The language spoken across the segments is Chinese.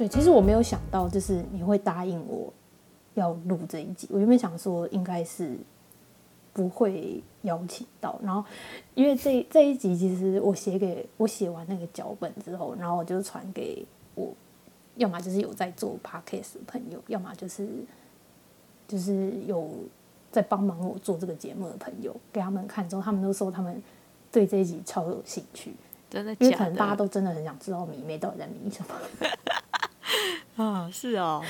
对，其实我没有想到，就是你会答应我要录这一集。我原本想说应该是不会邀请到，然后因为这这一集其实我写给我写完那个脚本之后，然后我就传给我，要么就是有在做 podcast 的朋友，要么就是就是有在帮忙我做这个节目的朋友，给他们看之后，他们都说他们对这一集超有兴趣，真的因为可能大家？都真的很想知道迷妹到底在迷什么。啊，是哦，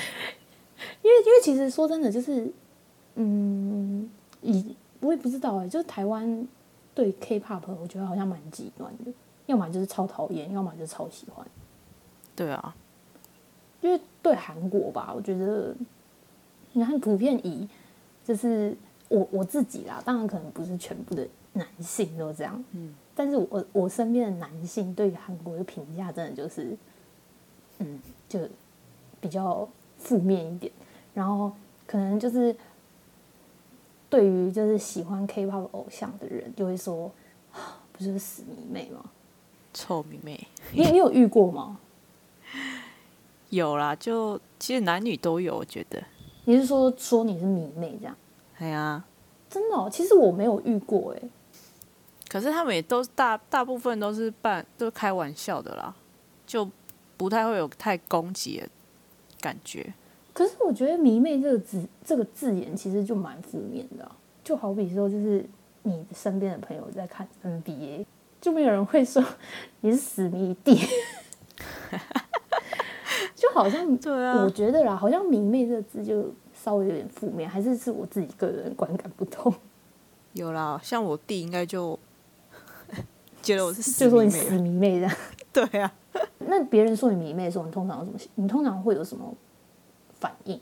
因为因为其实说真的，就是嗯，以我也不知道哎、就是台湾对 K-pop，我觉得好像蛮极端的，要么就是超讨厌，要么就是超喜欢。对啊，因为对韩国吧，我觉得你看普遍以就是我我自己啦，当然可能不是全部的男性都这样，嗯，但是我我身边的男性对于韩国的评价真的就是，嗯，就比较负面一点，然后可能就是对于就是喜欢 K-pop 偶像的人，就会说，啊不就是死迷妹吗？臭迷妹你你有遇过吗？有啦，就其实男女都有，我觉得。你是说说你是迷妹这样？哎呀，真的、哦，其实我没有遇过哎。可是他们也都大大部分都是半都是开玩笑的啦，就不太会有太攻击的感觉。可是我觉得“迷妹”这个字这个字眼其实就蛮负面的啊、就好比说，就是你身边的朋友在看 NBA，就没有人会说你是死迷弟，就好像对啊我觉得啦，好像“迷妹”这个字就稍微有点负面，还是是我自己个人观感不同，有啦，像我弟应该就觉得我是死 就说你死迷妹了。迷妹这样。对啊，那别人说你迷妹的时候，你通常有什么？你通常会有什么反应？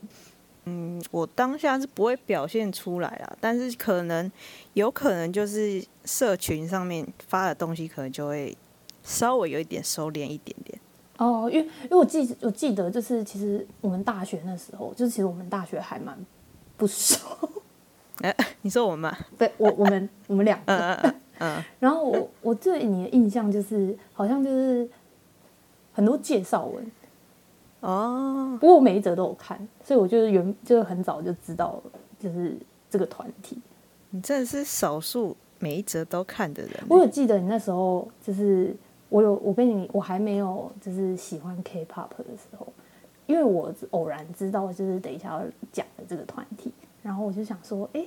嗯，我当下是不会表现出来啦，但是可能有可能就是社群上面发的东西，可能就会稍微有一点收敛一点点。哦，因为因为我记我记得就是其实我们大学那时候，就是其实我们大学还蛮不熟，哎、你说我们吗？对我我们我们两个，嗯嗯嗯 然后我我对你的印象就是好像就是很多介绍文，嗯，哦，不过我每一则都有看，所以我就是原就是很早就知道就是这个团体。你真的是少数每一则都看的人欸。我有记得你那时候就是我有我跟你我还没有就是喜欢 K-pop 的时候，因为我偶然知道就是等一下要讲的这个团体，然后我就想说，哎，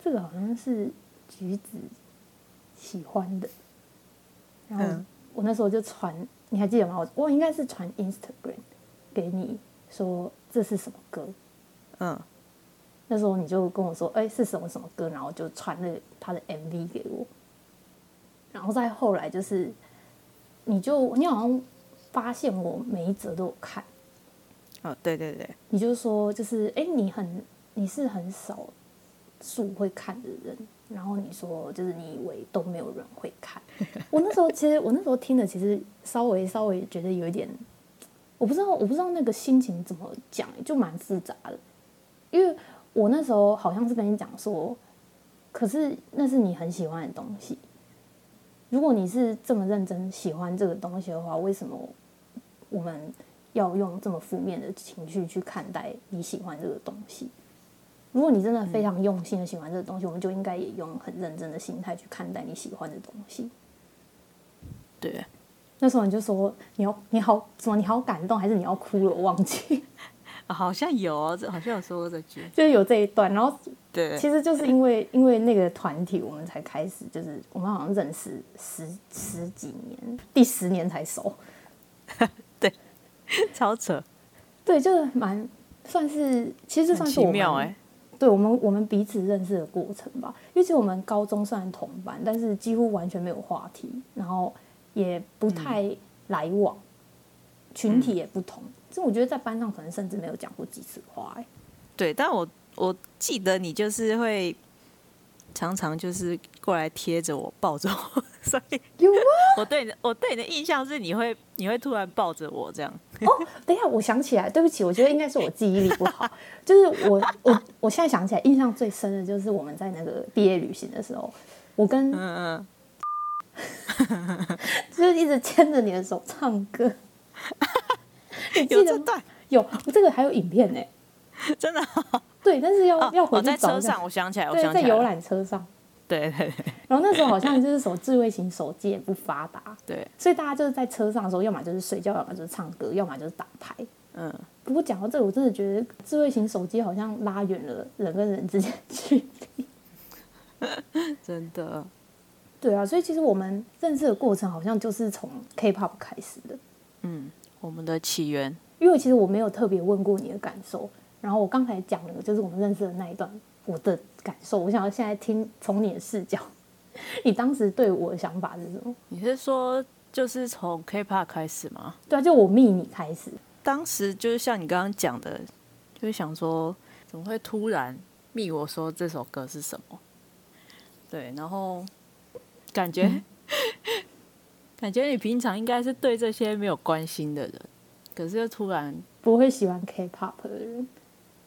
这个好像是橘子喜欢的，然后嗯我那时候就传，你还记得吗？我我应该是传 Instagram 给你说这是什么歌，嗯，那时候你就跟我说，哎、是什么什么歌，然后就传了他的 MV 给我，然后再后来就是，你就你好像发现我每一则都有看，哦，对对对，你就说就是，哎、你很你是很少数会看的人，然后你说就是你以为都没有人会看，我那时候其实我那时候听的其实稍微稍微觉得有一点，我不知道我不知道那个心情怎么讲，就蛮复杂的，因为我那时候好像是跟你讲说，可是那是你很喜欢的东西，如果你是这么认真喜欢这个东西的话，为什么我们要用这么负面的情绪去看待你喜欢这个东西？如果你真的非常用心的喜欢这个东西，我们就应该也用很认真的心态去看待你喜欢的东西。对，那时候你就说你要你好什么你好感动，还是你要哭了？我忘记，啊 好像有好像有说过这句。就是有这一段。然后对，其实就是因为 因为那个团体，我们才开始，就是我们好像认识十十几年，第十年才熟。对超扯，对，就是蛮算是，其实算是我们妙哎、对我们我们彼此认识的过程吧。因为其实我们高中虽然同班，但是几乎完全没有话题，然后也不太来往，群体也不同。这我觉得在班上可能甚至没有讲过几次话、哎，对，但我我记得你就是会常常就是过来贴着我，抱着我，所以有啊？我对你的我对你的印象是你会你会突然抱着我这样。哦，等一下，我想起来，对不起，我觉得应该是我记忆力不好。就是我我我现在想起来，印象最深的就是我们在那个毕业旅行的时候，我跟嗯嗯，就是一直牵着你的手唱歌，你记得吗？有这段，有这个还有影片呢、真的哦对，但是要、要哦回去在车上，我想起来，我对，在游想起来了，览车上。对对对然后那时候好像就是手智慧型手机也不发达，对，所以大家就是在车上的时候，要么就是睡觉，要么就是唱歌，要么就是打牌。嗯，不过讲到这个，我真的觉得智慧型手机好像拉远了人跟人之间的距离。真的，对啊，所以其实我们认识的过程好像就是从 K-pop 开始的。嗯，我们的起源，因为其实我没有特别问过你的感受，然后我刚才讲了，就是我们认识的那一段我的感受，我想要现在听从你的视角，你当时对我的想法是什么？你是说就是从 K-pop 开始吗？对啊，就我密你开始，当时就是像你刚刚讲的，就是想说怎么会突然密我说这首歌是什么？对，然后感觉、感觉你平常应该是对这些没有关心的人，可是又突然，不会喜欢 K-pop 的人。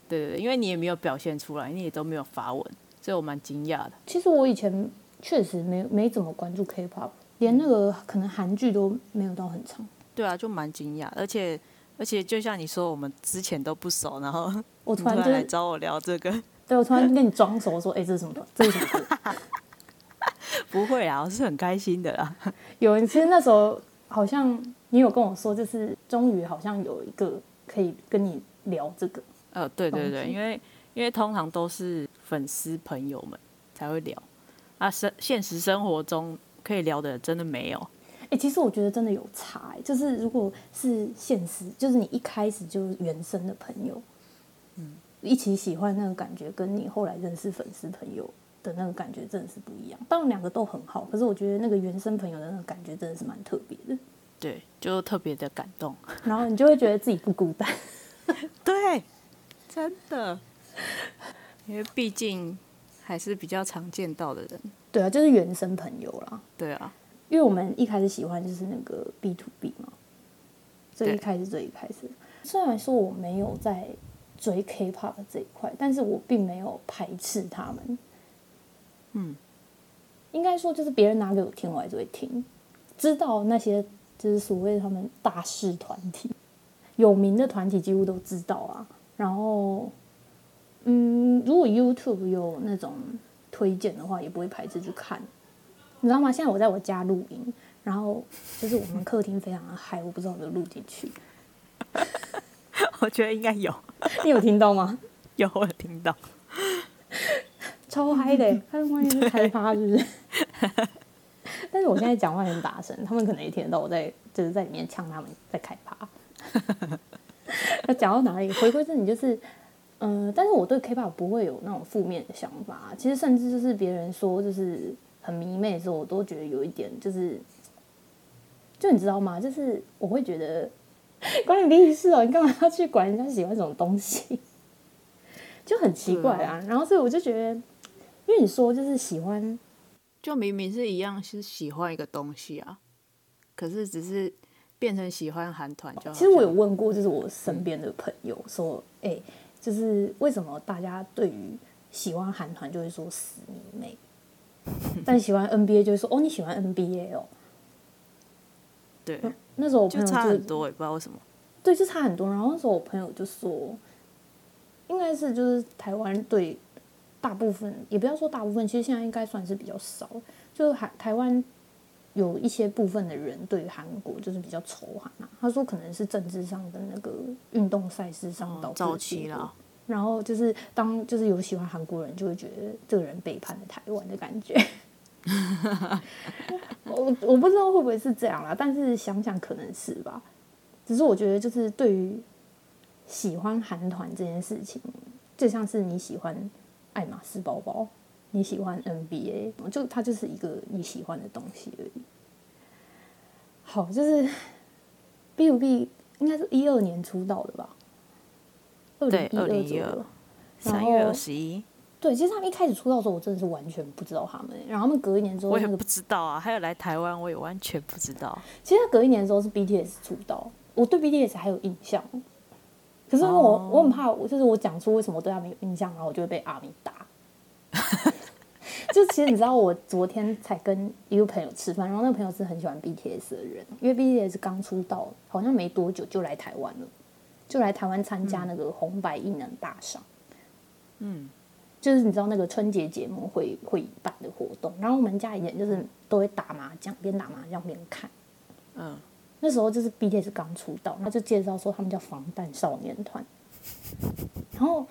对对对，因为你也没有表现出来，你也都没有发文，所以我蛮惊讶的。其实我以前确实没没怎么关注 K-pop，连那个可能韩剧都没有到很长。对啊，就蛮惊讶，而且而且就像你说，我们之前都不熟，然后我突然就，来找我聊这个，对我突然跟你装熟，说，哎、这是什么团？这是什么？不会啊，我是很开心的啦。有人其实那时候好像你有跟我说，就是终于好像有一个可以跟你聊这个。呃，对对对，因为因为通常都是粉丝朋友们才会聊，啊，生现实生活中可以聊的真的没有。哎、其实我觉得真的有差、欸，就是如果是现实，就是你一开始就是原生的朋友，嗯，一起喜欢那个感觉，跟你后来认识粉丝朋友的那个感觉真的是不一样。当然两个都很好，可是我觉得那个原生朋友的那个感觉真的是蛮特别的，对，就特别的感动。然后你就会觉得自己不孤单。对，真的，因为毕竟还是比较常见到的人。对啊，就是原生朋友啦。对啊，因为我们一开始喜欢就是那个 B to B 嘛，最一开始最一开始，虽然说我没有在追 K-pop 这一块，但是我并没有排斥他们。嗯，应该说就是别人拿给我听，我还是会听，知道那些就是所谓他们大势团体，有名的团体几乎都知道啊。然后，嗯，如果 YouTube 有那种推荐的话，也不会排斥去看。你知道吗？现在我在我家录音，然后就是我们客厅非常的嗨，我不知道有没有录进去。我觉得应该有，你有听到吗？有我有听到。超嗨的欸，他们万一是开发是不是？但是我现在讲话很大声，他们可能也听得到我在就是在里面呛他们在开趴。那讲到哪里？回归正题就是，嗯、但是我对 K-pop 不会有那种负面的想法。其实甚至就是别人说就是很迷妹的时候，我都觉得有一点就是，就你知道吗？就是我会觉得关你屁事哦，你干嘛要去管人家喜欢什么东西？就很奇怪啊。然后所以我就觉得，因为你说就是喜欢就明明是一样是喜欢一个东西啊，可是只是变成喜欢韩团就好。其实我有问过，就是我身边的朋友说，哎、就是为什么大家对于喜欢韩团就会说死迷妹，但喜欢 NBA 就会说哦你喜欢 NBA 哦。对，那时候我朋就友差很多，也不知道为什么。对，就差很多。然后那时候我朋友就说，应该是就是台湾对大部分，也不要说大部分，其实现在应该算是比较少，就是台台湾有一些部分的人对于韩国就是比较仇韩啊。他说可能是政治上的那个运动赛事上导致的哦早期啦，然后就是当就是有喜欢韩国人，就会觉得这个人背叛了台湾的感觉。我我不知道会不会是这样啦，但是想想可能是吧。只是我觉得，就是对于喜欢韩团这件事情，就像是你喜欢爱马仕包包，你喜欢 NBA，就它就是一个你喜欢的东西而已。好，就是 B to B 应该是一二年出道的吧？二对零一二2012左右。三月二十一，对，其实他们一开始出道的时候，我真的是完全不知道他们。然后他们隔一年之后，那个我也不知道啊。还有来台湾，我也完全不知道。其实他隔一年之后是 BTS 出道，我对 BTS 还有印象。可是我、哦我很怕，我就是我讲出为什么我对他们有印象，然后我就会被阿米打。就其实你知道，我昨天才跟一个朋友吃饭，然后那个朋友是很喜欢 BTS 的人，因为 BTS 刚出道，好像没多久就来台湾了。就来台湾参加那个红白艺能大赏。嗯，就是你知道那个春节节目会会办的活动，然后我们家以前就是都会打麻将，边打麻将边看。嗯，那时候就是 BTS 刚出道，他就介绍说他们叫防弹少年团，然后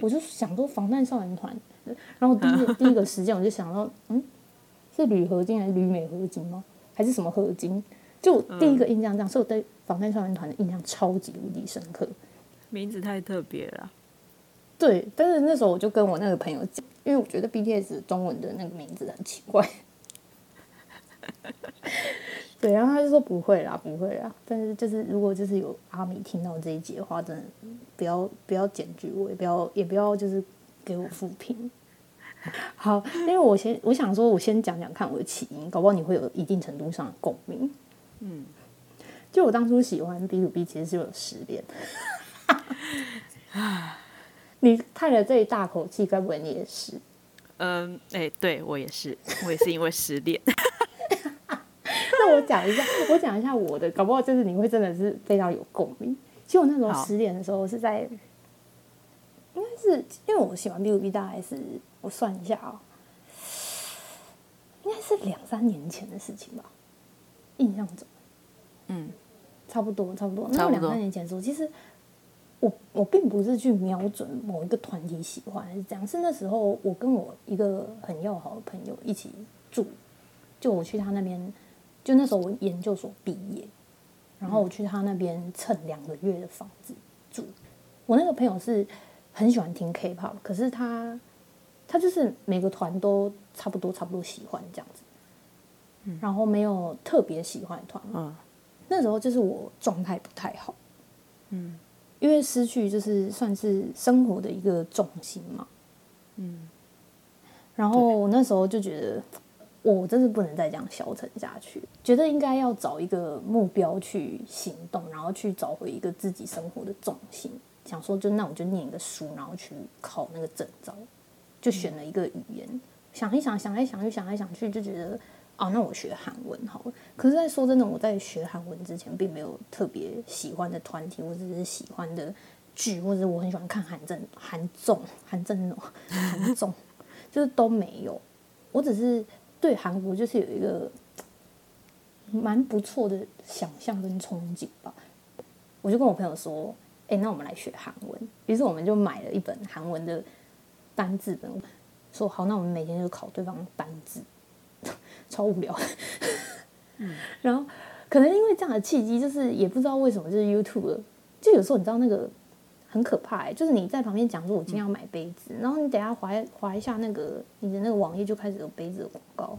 我就想说防弹少年团，然后第一个 第一个时间我就想到，嗯，是铝合金还是铝镁合金吗？还是什么合金？就第一个印象这样，所以我对防弹少年团的印象超级无敌深刻。名字太特别了。对，但是那时候我就跟我那个朋友讲，因为我觉得 BTS 中文的那个名字很奇怪。对，然后他就说不会啦，不会啦。但是就是如果就是有阿米听到这一集的话，真的不要不要检举我，也不要也不要就是给我复评。好，因为我先我想说，我先讲讲看我的起因，搞不好你会有一定程度上的共鸣。嗯，就我当初喜欢 B to B，其实是有失恋。你叹了这一大口气，该不会你也是？嗯，哎、对我也是，我也是因为失恋。那我讲一下，我讲一下我的，搞不好就是你会真的是非常有共鸣。其实我那时候失恋的时候是在，是因为我喜欢 B to B，大概是我算一下啊、应该是两三年前的事情吧，印象中嗯差不多差不多。那差不多两三年前的时候，其实我我并不是去瞄准某一个团体喜欢还是这样，是那时候我跟我一个很要好的朋友一起住，就我去他那边，就那时候我研究所毕业，然后我去他那边蹭两个月的房子住。我那个朋友是很喜欢听 K-pop，可是他他就是每个团都差不多差不多喜欢这样子，嗯然后没有特别喜欢的团。嗯那时候就是我状态不太好，嗯因为失去就是算是生活的一个重心嘛。嗯，然后我那时候就觉得，我真是不能再这样消沉下去，觉得应该要找一个目标去行动，然后去找回一个自己生活的重心。想说，就那我就念一个书，然后去考那个证照，就选了一个语言。想一想，想来想去，想来想去，就觉得啊，那我学韩文好了。可是，在说真的，我在学韩文之前，并没有特别喜欢的团体，或者是喜欢的剧，或者我很喜欢看韩正、韩综、韩正那种韩综，就是都没有。我只是对韩国就是有一个蛮不错的想象跟憧憬吧。我就跟我朋友说：“哎、那我们来学韩文。”于是我们就买了一本韩文的单字本，说好，那我们每天就考对方单字，超无聊。嗯。然后可能因为这样的契机，就是也不知道为什么，就是 YouTube 就有时候你知道那个很可怕、欸，就是你在旁边讲说我今天要买杯子，然后你等下划划一下那个你的那个网页就开始有杯子的广告，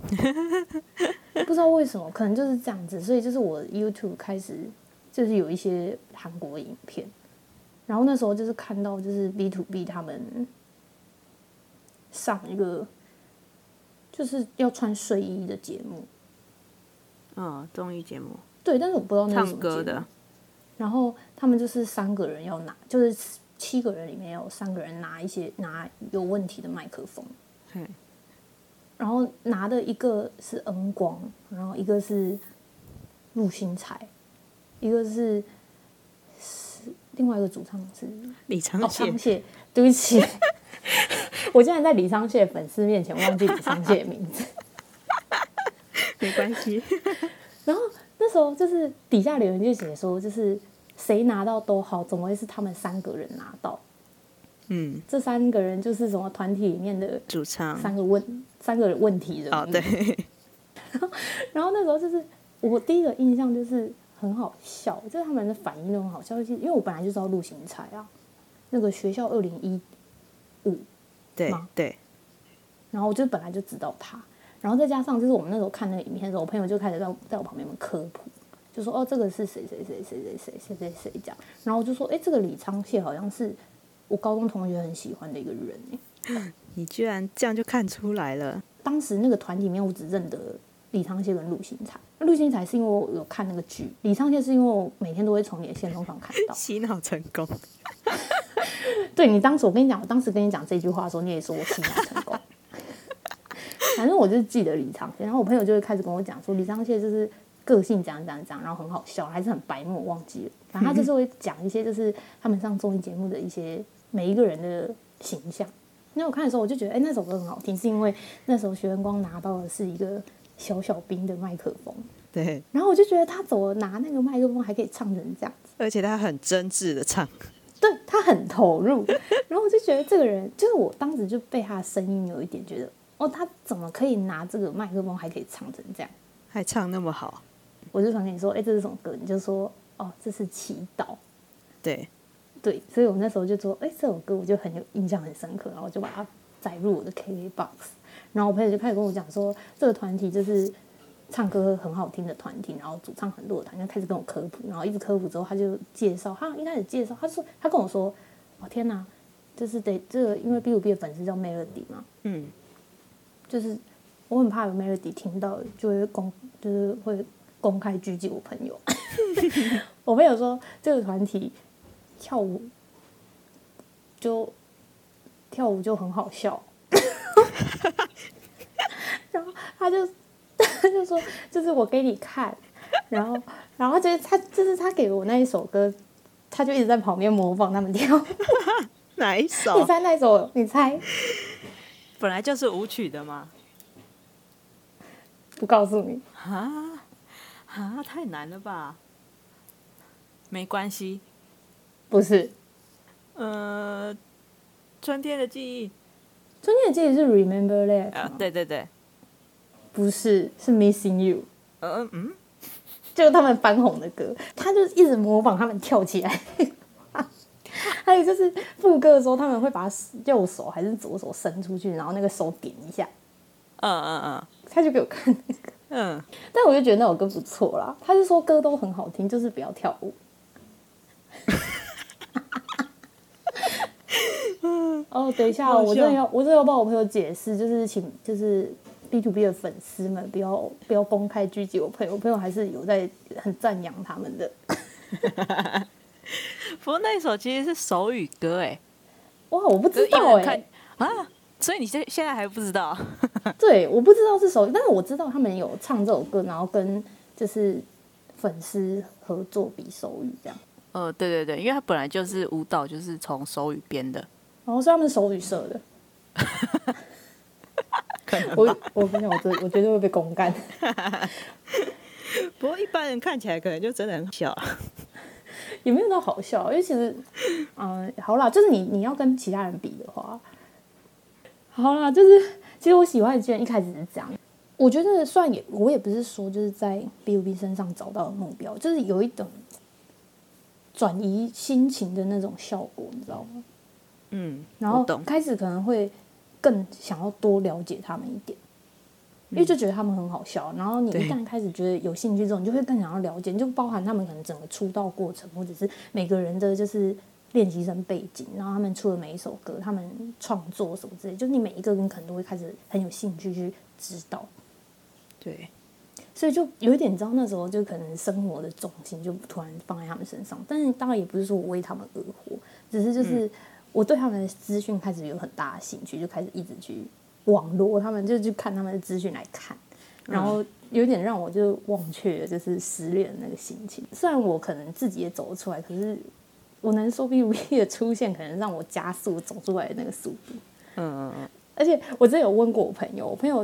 不知道为什么，可能就是这样子，所以就是我 YouTube 开始就是有一些韩国影片，然后那时候就是看到就是 B to B 他们上一个就是要穿睡衣的节目，嗯，综艺节目。对，但是我不知道那是唱什么节目。歌的，然后他们就是三个人要拿，就是七个人里面有三个人拿一些拿有问题的麦克风，嘿，然后拿的一个是恩光，然后一个是陆星材，一个是是另外一个主唱是哦李昌燮，对不起，我竟然在李昌燮粉丝面前忘记李昌燮的名字。没关系。然后那时候就是底下留言就写说，就是谁拿到都好，怎么会是他们三个人拿到？嗯，这三个人就是什么团体里面的主唱三个问三个问题人物。哦，对，然后那时候就是我第一个印象就是很好笑，就是他们的反应都很好笑，就是因为我本来就知道陆行才啊，那个学校二零一五，对吗对，然后我就本来就知道他，然后再加上就是我们那时候看那个影片的时候，我朋友就开始在在我旁边科普，就说哦这个是谁谁谁谁谁谁谁谁谁这样，然后我就说哎这个李昌燮好像是我高中同学很喜欢的一个人哎，你居然这样就看出来了，当时那个团体里面我只认得李昌燮跟陆星材，陆星材是因为我有看那个剧，李昌燮是因为我每天都会从你的线动上看到。洗脑成功。对你当时我跟你讲，我当时跟你讲这句话的时候，你也说我洗脑成功。反正我就是记得李昌燮，然后我朋友就会开始跟我讲说，李昌燮就是个性怎样怎样怎样，然后很好笑，还是很白目，我忘记了。反正他就是会讲一些就是他们上综艺节目的一些每一个人的形象。那我看的时候我就觉得，哎，那首歌很好听，是因为那时候学员光拿到的是一个小小兵的麦克风，对，然后我就觉得他走了拿那个麦克风还可以唱成这样子，而且他很真挚的唱，对他很投入，然后我就觉得这个人就是我当时就被他的声音有一点觉得，哦，他怎么可以拿这个麦克风还可以唱成这样？还唱那么好，我就想跟你说，哎，这是什么歌？你就说，哦，这是祈祷。对，对，所以我那时候就说，哎，这首歌我就很有印象，很深刻，然后我就把它载入我的 KKBOX。然后我朋友就开始跟我讲说，这个团体就是唱歌很好听的团体，然后主唱很弱的团，就开始跟我科普，然后一直科普之后，他就介绍，他一开始介绍，他说他跟我说，哦天哪，就是得这个，因为 B 五 B 的粉丝叫 Melody 嘛，嗯，就是我很怕有 Melody 听到就会公，就是会公开狙击我朋友。我朋友说这个团体跳舞就跳舞就很好笑。然后他就他就说，就是我给你看，然后然后就是他就是他给我那一首歌，他就一直在旁边模仿他们跳。哪一你首？猜那一首？你猜？本来就是舞曲的嘛，不告诉你。啊啊，太难了吧？没关系，不是，呃，春天的记忆，春天的记忆是 Remember That，、啊，对对对，不是，是 Missing You，嗯嗯，就是他们翻红的歌，他就一直模仿他们跳起来。还有就是副歌的时候，他们会把右手还是左手伸出去，然后那个手点一下，嗯嗯嗯他就给我看那个。嗯，但我就觉得那首歌不错啦。他是说歌都很好听，就是不要跳舞。哦，等一下我真的要，我真的要帮我朋友解释，就是请就是 B to B 的粉丝们不要不要公开狙击我朋友，我朋友还是有在很赞扬他们的。不过那一首其实是手语歌，哎，哇，我不知道文哎、看啊，所以你现现在还不知道？对，我不知道是手语，但是我知道他们有唱这首歌，然后跟就是粉丝合作比手语这样。呃，对对对，因为他本来就是舞蹈，就是从手语编的，然后是他们手语社的。我我跟你讲，我真我绝对会被公干。不过一般人看起来可能就真的很小啊。也没有到好笑，因为其实，嗯、好啦，就是你你要跟其他人比的话，好啦，就是其实我喜欢的剧人一开始是这样，我觉得算也我也不是说就是在 B U B 身上找到目标，就是有一种转移心情的那种效果，你知道吗？嗯，然后。开始可能会更想要多了解他们一点，因为就觉得他们很好笑。然后你一旦开始觉得有兴趣之后，你就会更想要了解，就包含他们可能整个出道过程，或者是每个人的就是练习生背景，然后他们出的每一首歌，他们创作什么之类，就是你每一个人可能都会开始很有兴趣去知道。对，所以就有一点，你知道那时候就可能生活的重心就突然放在他们身上，但是当然也不是说我为他们而活，只是就是我对他们的资讯开始有很大的兴趣，就开始一直去网络他们，就去看他们的资讯来看，然后有点让我就忘却了就是失恋的那个心情。虽然我可能自己也走得出来，可是我能说 B V 的出现可能让我加速走出来的那个速度。嗯嗯嗯，而且我之前有问过我朋友，我朋友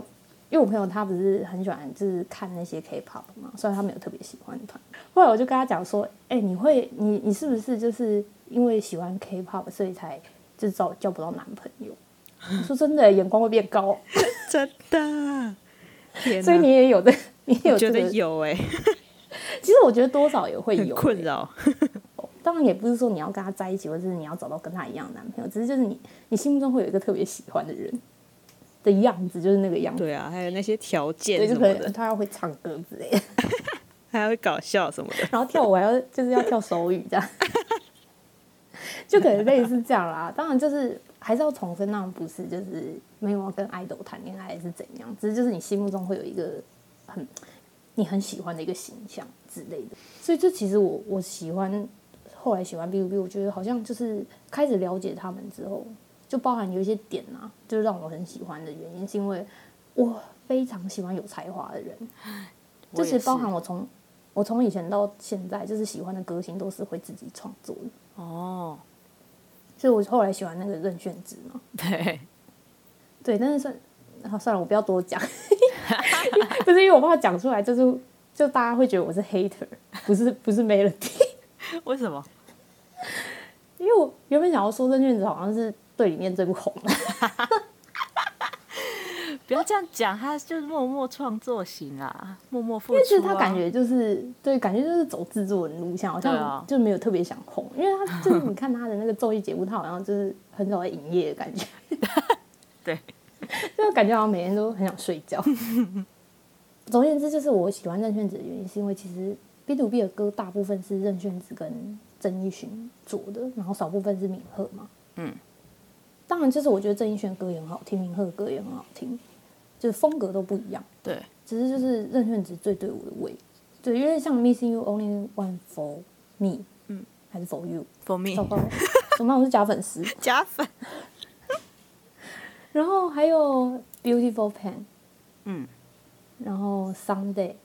因为我朋友他不是很喜欢就是看那些 K-pop 嘛，虽然他没有特别喜欢的团。后来我就跟他讲说，哎、你会你你是不是就是因为喜欢 K-pop 所以才就是找交不到男朋友？我说真的，眼光会变高，真的。所以你也有的，你也有我觉得。有哎、其实我觉得多少也会很有困扰。当然也不是说你要跟他在一起，或者是你要找到跟他一样的男朋友，只是就是你你心目中会有一个特别喜欢的人的样子，就是那个样子。对啊，还有那些条，件什么的就可能，他要会唱歌之类的。还会搞笑什么的。然后跳舞还要就是要跳手语这样，就可能类似这样啦。当然就是还是要重申，那不是就是没有要跟爱豆谈恋爱还是怎样，只是就是你心目中会有一个很你很喜欢的一个形象之类的。所以这其实我我喜欢后来喜欢 B B，我觉得好像就是开始了解他们之后，就包含有一些点啊，就是让我很喜欢的原因，是因为我非常喜欢有才华的人。就我也其实包含我从我从以前到现在，就是喜欢的歌星都是会自己创作的，哦，所以我后来喜欢那个任炫之嘛。对，对，但是算啊算了，我不要多讲，不是因为我怕讲出来，就是就大家会觉得我是 hater，不是不是 melody。为什么？因为我原本想要说任炫子好像是队里面最不红的，不要这样讲，他就是默默创作型啊，默默付出、啊。他感觉就是对，感觉就是走制作人路线，好像就没有特别想红。因为他就是 你看他的那个综艺节目，他好像就是很少在营业的感觉，对，就感觉好像每天都很想睡觉。总而言之，就是我喜欢任炫子的原因，是因为其实 B to B 的歌大部分是任炫子跟郑义勋做的，然后少部分是敏赫嘛。嗯，当然，就是我觉得郑义勋的歌也很好听，明赫的歌也很好听，就是风格都不一样。对，只是就是任炫子最对我的胃，对，因为像 Missing You Only One For Me，嗯，还是 For You，for me 糟糕，怎么办？我是假粉丝。假粉。然后还有 Beautiful Pen，嗯，然后 Sunday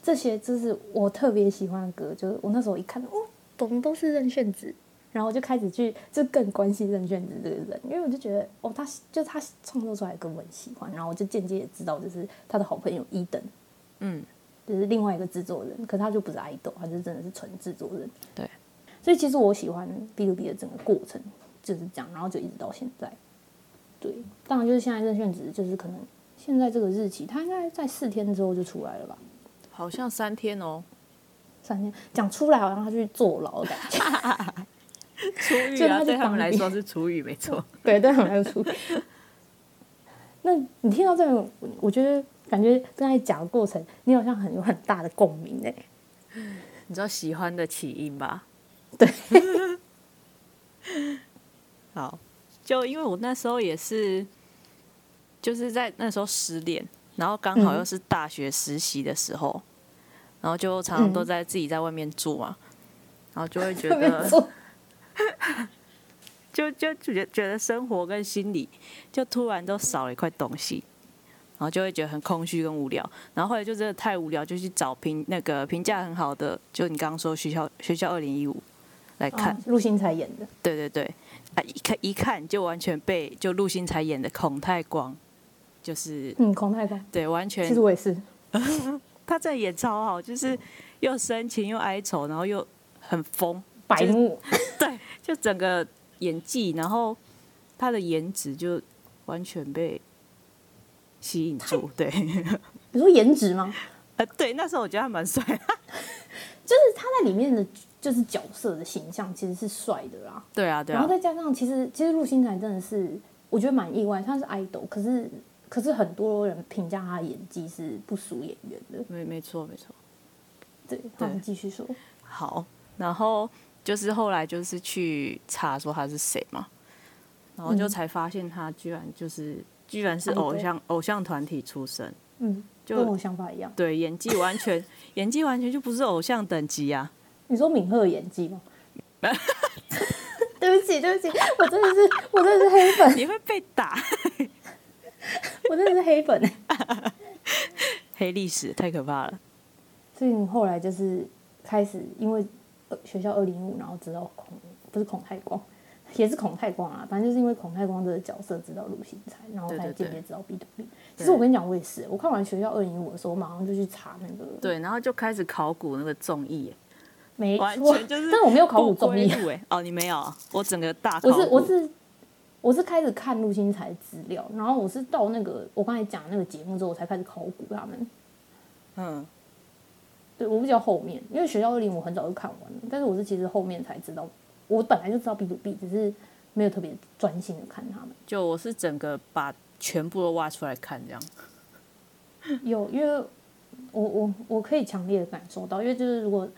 这些就是我特别喜欢的歌，就是我那时候一看，哦，懂都是任炫子，然后我就开始去就更关心任炫子这个人，因为我就觉得哦，他就他创作出来的歌我很喜欢，然后我就间接也知道，就是他的好朋友伊登，嗯，就是另外一个制作人，可他就不是爱豆，他就真的是纯制作人。对，所以其实我喜欢 B to B 的整个过程就是这样，然后就一直到现在。对，当然就是现在任炫子，就是可能现在这个日期，他应该在四天之后就出来了吧？好像三天哦。三天讲出来，好像他去坐牢的感觉。出狱啊，对他们来说是出狱，没错。对，对，他们来出。那你听到这个，我我觉得感觉刚才讲的过程，你好像很有很大的共鸣哎。你知道喜欢的起因吧？对。好，就因为我那时候也是，就是在那时候失恋，然后刚好又是大学实习的时候，然后就常常都在自己在外面住嘛，然后就会觉得，就就就觉觉得生活跟心理就突然都少了一块东西，然后就会觉得很空虚跟无聊，然后后来就真的太无聊，就去找评那个评价很好的，就你刚刚说学校学校二零一五来看，哦陆星才演的，对对对，啊一看一看就完全被就陆星才演的孔太光，就是嗯，孔太光，对完全其实我也是，他这演超好，就是又深情又哀愁，然后又很疯，白目，对，就整个演技，然后他的颜值就完全被吸引住，对，你说颜值吗？呃，对，那时候我觉得他蛮帅，就是他在里面的就是角色的形象其实是帅的啦，对啊，对啊。然后，再加上其实其实陆星材真的是我觉得蛮意外，他是 idol，可是可是很多人评价他的演技是不输演员的，没没错没错。对，好，你继续说，好，然后就是后来就是去查说他是谁嘛，然后就嗯才发现他居然就是居然是偶像偶像团体出身，嗯，就跟我想法一样。对演技完全 演技完全就不是偶像等级啊，你说敏赫的演技吗？对不起，对不起，我真的是，我真的是黑粉，你会被打，我真的是黑粉。黑历史太可怕了。所以你后来就是开始，因为呃学校二零五，然后知道孔不是孔太光，也是孔太光啊，反正就是因为孔太光这个角色知道陆星才，然后才对对对。间接知道 B to B。其实我跟你讲，我也是，我看完学校二零五的时候，我马上就去查那个，，对，然后就开始考古那个综艺。耶，没完错，全就是但我没有考古综艺。哦，你没有啊，我整个大考我，是我是我是开始看陆星材的资料，然后我是到那个我刚才讲那个节目之后，我才开始考古他们。嗯，对我比较后面，因为学校二零我很早就看完了，但是我是其实后面才知道，我本来就知道 B to B，只是没有特别专心的看他们。就我是整个把全部都挖出来看这样，有，因为我我我可以强烈的感受到，因为就是如果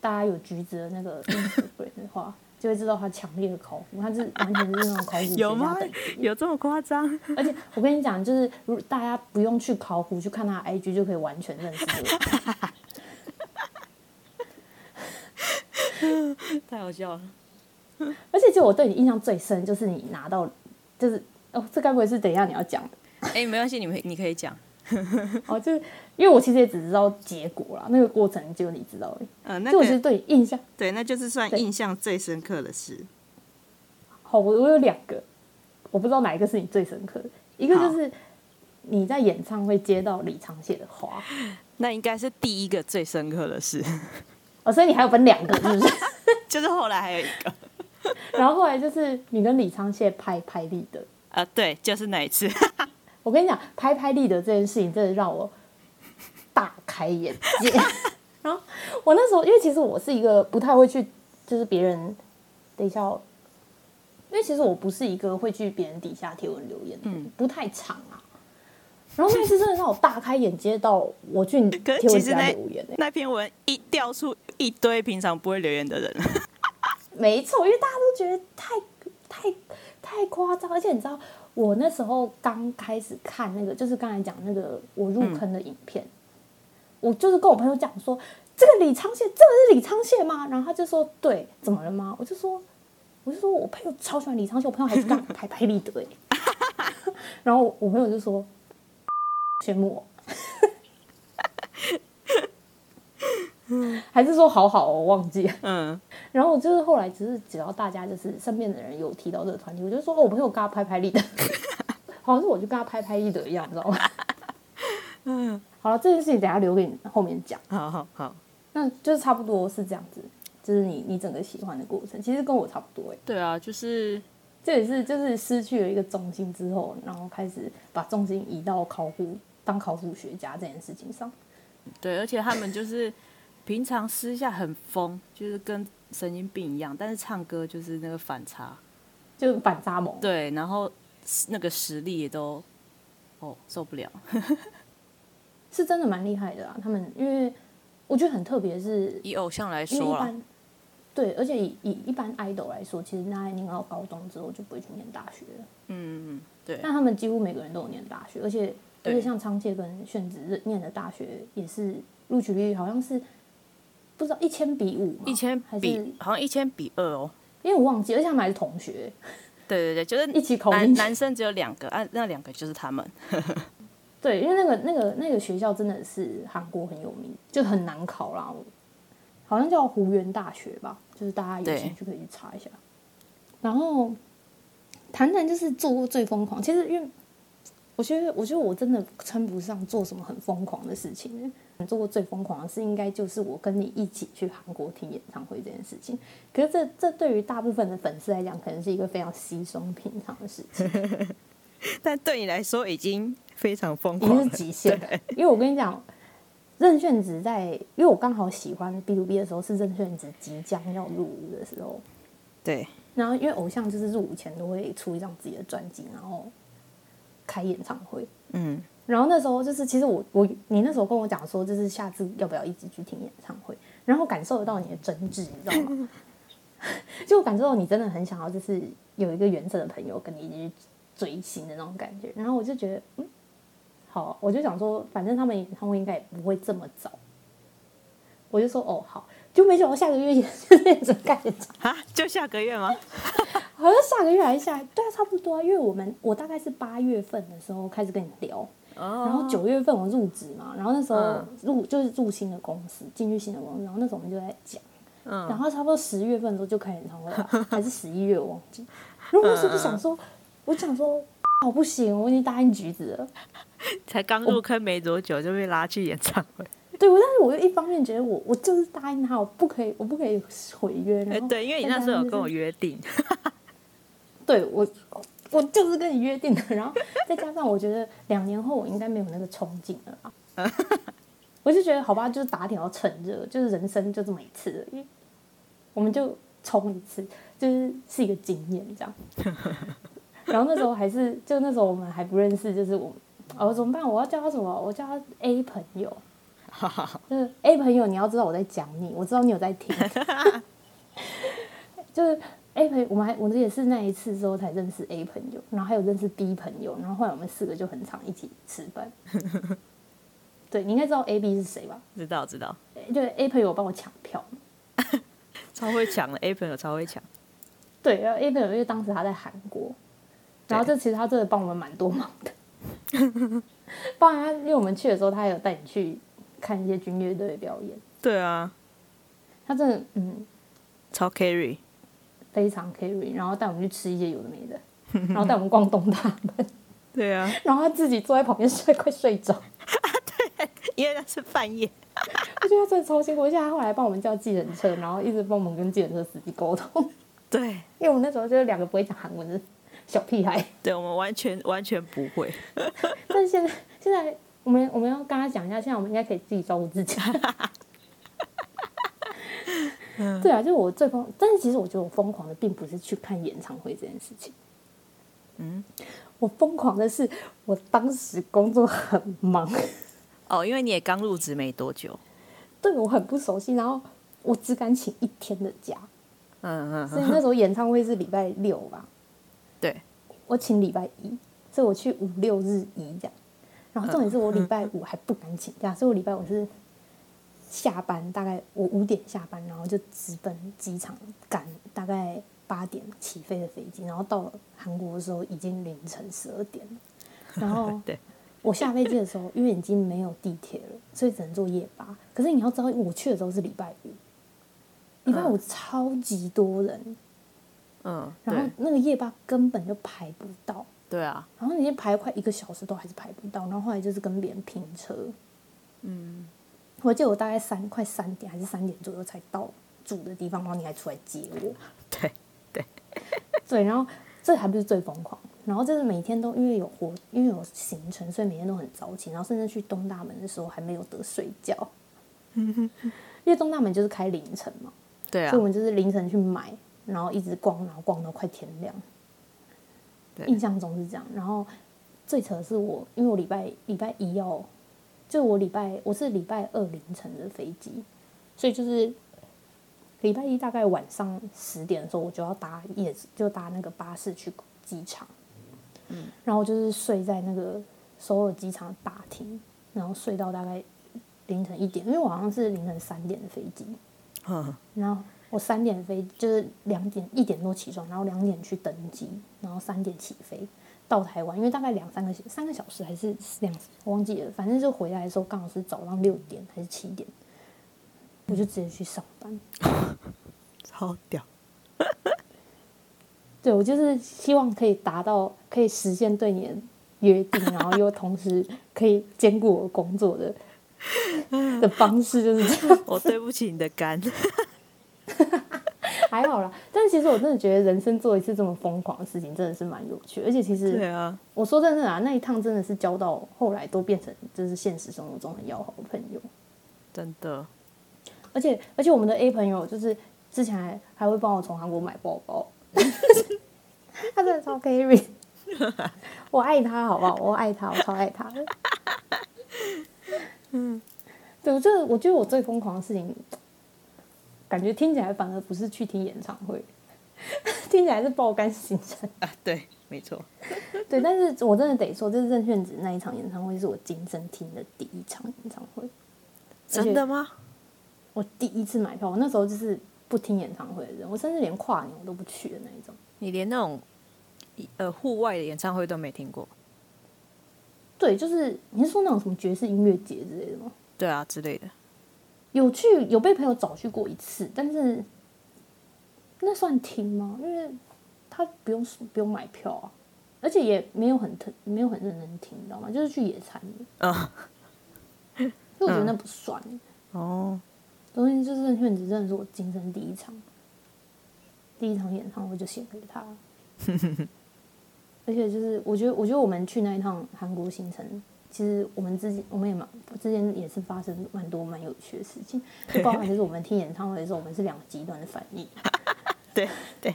大家有橘子的那个 Instagram 的话，就会知道他强烈的考古，他是完全是那种考古 学有吗。有这么夸张？而且我跟你讲，就是如大家不用去考古，去看他 IG 就可以完全认识这个人。太好笑了。而且，就我对你印象最深就是你拿到，就是哦，这该不会是等一下你要讲的？哎、没关系，你们你可以讲。哦，就是因为我其实也只知道结果啦，那个过程只有你知道而已。呃，那就我其实对你印象，对，那就是算印象最深刻的事。好，我我有两个，我不知道哪一个是你最深刻的。一个就是你在演唱会接到李长谢的花，那应该是第一个最深刻的事，哦，所以你还有分两个，是不是？就是后来还有一个，然后后来就是你跟李昌谢拍拍立得，呃，对，就是那一次。我跟你讲，拍拍立得这件事情真的让我大开眼界。然后我那时候，因为其实我是一个不太会去，就是别人等一下哦，因为其实我不是一个会去别人底下贴文留言的人，不太长啊。然后那次真的让我大开眼界到我去 你贴文底下其实那留言、欸，那篇文一调出一堆平常不会留言的人，没错，因为大家都觉得太太太夸张，而且你知道，我那时候刚开始看那个，就是刚才讲那个我入坑的影片，我就是跟我朋友讲说，这个李昌谢，这个是李昌谢吗？然后他就说，对，怎么了吗？我就说，我就说我朋友超喜欢李昌谢，我朋友还是干拍拍立得哎，然后我朋友就说，羡慕我。还是说好好、哦，我忘记了。嗯，然后就是后来，只是只要大家就是身边的人有提到这个团体，我就说哦，我朋友跟他拍拍立得，好像是我就跟他拍拍立得一样，你知道吗？嗯，好了，这件事情等下留给你后面讲。好好好，那就是差不多是这样子，就是你你整个喜欢的过程，其实跟我差不多哎。对啊，就是这也是就是失去了一个重心之后，然后开始把重心移到考古当考古学家这件事情上。对，而且他们就是平常私下很疯，就是跟神经病一样，但是唱歌就是那个反差，就反差萌，对，然后那个实力也都哦受不了，是真的蛮厉害的啊。他们因为我觉得很特别，是以偶像来说啊，对，而且以以一般 idol 来说，其实那念到高中之后就不会去念大学了。嗯，对，但他们几乎每个人都有念大学，而且而且像昌介跟炫子念的大学也是录取率好像是不知道一千比五，一千还是比好像一千比二哦，因为我忘记，而且他们还是同学，对对对，就是一起考男男生只有两个，啊，那两个就是他们，对，因为那个那个那个学校真的是韩国很有名，就很难考啦，好像叫湖源大学吧，就是大家有对兴趣可以去查一下。然后谈谈就是做过最疯狂，其实因为我觉得我觉得我真的称不上做什么很疯狂的事情。做过最疯狂的事，应该就是我跟你一起去韩国听演唱会这件事情。可是这这对于大部分的粉丝来讲，可能是一个非常稀松平常的事情。但对你来说已经非常疯狂已经是极限了。因为我跟你讲，任炫子在，因为我刚好喜欢 B to B 的时候是任炫子即将要入伍的时候，对，然后因为偶像就是入伍前都会出一张自己的专辑，然后开演唱会。嗯，然后那时候就是，其实我我你那时候跟我讲说，就是下次要不要一起去听演唱会，然后感受得到你的真挚，你知道吗？就感受到你真的很想要，就是有一个原生的朋友跟你一起去追星的那种感觉。然后我就觉得，嗯，好，我就想说，反正他们演唱会应该也不会这么早，我就说哦好，就没想到下个月也是那种干演唱会哈，就下个月吗？好像下个月还是下，对啊，差不多啊。因为我们我大概是八月份的时候开始跟你聊，哦，然后九月份我入职嘛，然后那时候嗯入就是入新的公司，进去新的公司，然后那时候我们就在讲，嗯然后差不多十月份的时候就开演唱会了，还是十一月我忘记。然后那时候就想说，我想说，哦不行，我已经答应橘子了。才刚入坑没多久就被拉去演唱会，对，我但是我又一方面觉得我我就是答应他，我不可以我不可以毁约。哎、然后对，因为你那时候有跟我约定，对我，我就是跟你约定的，然后再加上我觉得两年后我应该没有那个冲劲了啦。我就觉得好吧，就是打点要趁热，就是人生就这么一次而已，我们就冲一次，就是是一个经验这样。然后那时候还是，就那时候我们还不认识，就是我，哦怎么办？我要叫他什么？我叫他 A 朋友，就是 A 朋友，你要知道我在讲你，我知道你有在听，就是 A 朋友，我们还我们也是那一次之后才认识 A 朋友，然后还有认识 B 朋友，然后后来我们四个就很常一起吃饭。对，你应该知道 A、B 是谁吧？知道知道，就是 A 朋友帮我抢票，超会抢的 A 朋友超会抢，对，然后 A 朋友因为当时他在韩国，然后这其实他真的帮我们蛮多忙的。包含他，因为我们去的时候，他还有带你去看一些军乐队的表演。对啊，他真的嗯超 carry。非常 carry，然后带我们去吃一些有的没的，然后带我们逛东大门，对啊，然后他自己坐在旁边睡，快睡着。对因为那是半夜。我觉得他真的超辛苦，而且他后来帮我们叫计程车，然后一直帮我们跟计程车司机沟通。对，因为我们那时候就是两个不会讲韩文的小屁孩。对，我们完全完全不会。但是现在现在我们我们要跟他讲一下，现在我们应该可以自己照顾自己。对啊，就是我最疯，但是其实我觉得我疯狂的并不是去看演唱会这件事情。嗯，我疯狂的是我当时工作很忙。哦，因为你也刚入职没多久，对我很不熟悉，然后我只敢请一天的假。嗯嗯，所以那时候演唱会是礼拜六吧？对，我请礼拜一，所以我去五六日一这样。然后重点是我礼拜五还不敢请假，所以我礼拜五是。下班大概我五点下班，然后就直奔机场赶大概八点起飞的飞机，然后到了韩国的时候已经凌晨十二点了。然后 我下飞机的时候，因为已经没有地铁了，所以只能坐夜巴。可是你要知道，我去的时候是礼拜五，礼拜五超级多人，嗯，然后那个夜巴根本就排不到。对啊，然后你排快一个小时都还是排不到，然后后来就是跟别人拼车，嗯。我记得我大概三快三点还是三点左右才到住的地方，然后你还出来接我。对对 对，然后这还不是最疯狂，然后就是每天都因为有活，因为有行程，所以每天都很早起，然后甚至去东大门的时候还没有得睡觉。因为东大门就是开凌晨嘛，对啊，所以我们就是凌晨去买，然后一直逛，然后逛到快天亮。印象中是这样。然后最扯的是我，因为我礼拜礼拜一要。就我礼拜我是礼拜二凌晨的飞机，所以就是礼拜一大概晚上十点的时候，我就要搭夜就搭那个巴士去机场，嗯，然后就是睡在那个首尔机场大厅，然后睡到大概凌晨一点，因为我好像是凌晨三点的飞机，嗯，然后我三点飞就是两点一点多起床，然后两点去登机，然后三点起飞。到台湾，因为大概两三个三个小时还是两，我忘记了，反正就回来的时候刚好是早上六点还是七点，我就直接去上班，超屌。对我就是希望可以达到可以实现对你的约定，然后又同时可以兼顾我工作的 的方式，就是这样。我对不起你的肝。还好啦，但是其实我真的觉得人生做一次这么疯狂的事情真的是蛮有趣，而且其实，对啊，我说真的啊，那一趟真的是交到后来都变成就是现实生活中很要好的朋友，真的，而且而且我们的 A 朋友就是之前还还会帮我从韩国买包包，他真的超 carry，我爱他好不好？我爱他，我超爱他。的，嗯，对我这我觉得我最疯狂的事情。感觉听起来反而不是去听演唱会，听起来是爆肝行程啊！对，没错，对。但是我真的得说，这是郑炫子那一场演唱会是我今生听的第一场演唱会。真的吗？我第一次买票，我那时候就是不听演唱会的人，我甚至连跨年我都不去的那一种。你连那种呃户外的演唱会都没听过？对，就是你是说那种什么爵士音乐节之类的吗？对啊，之类的。有去有被朋友找去过一次，但是那算听吗？因为他不用不用买票啊，而且也没有很特没有很认真听，你知道吗？就是去野餐的啊，所以我觉得那不算哦。东西就是任炫子真的是我今生第一场第一场演唱会就献给他，而且就是我觉得我觉得我们去那一趟韩国行程。其实我们之间，我们也蛮之间也是发生蛮多蛮有趣的事情，就包含就是我们听演唱会的时候，我们是两个极端的反应。对对，